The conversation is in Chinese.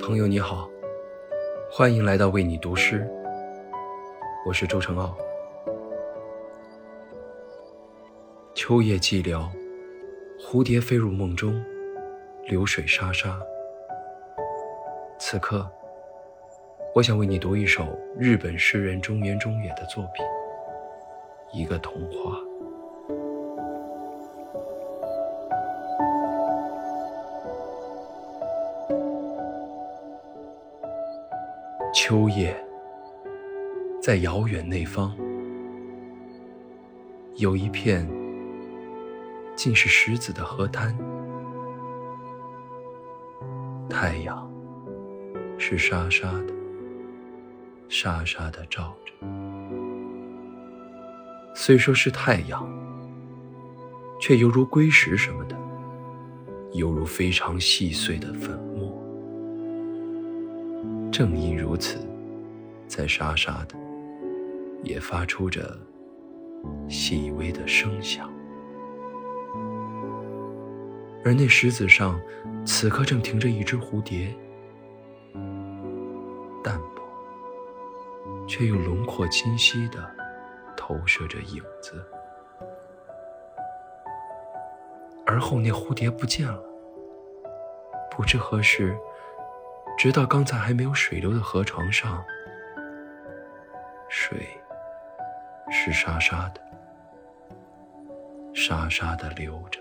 朋友你好欢迎来到为你读诗。我是周成傲。秋夜寂寥蝴蝶飞入梦中流水沙沙。此刻我想为你读一首日本诗人中原中野的作品一个童话。秋夜，在遥远那方，有一片尽是石子的河滩。太阳是沙沙的，沙沙的照着。虽说是太阳，却犹如硅石什么的，犹如非常细碎的粉末。正因如此，在沙沙的，也发出着细微的声响。而那石子上，此刻正停着一只蝴蝶，淡薄却又轮廓清晰的投射着影子。而后那蝴蝶不见了，不知何时。直到刚才还没有水流的河床上，水是沙沙的，沙沙地流着。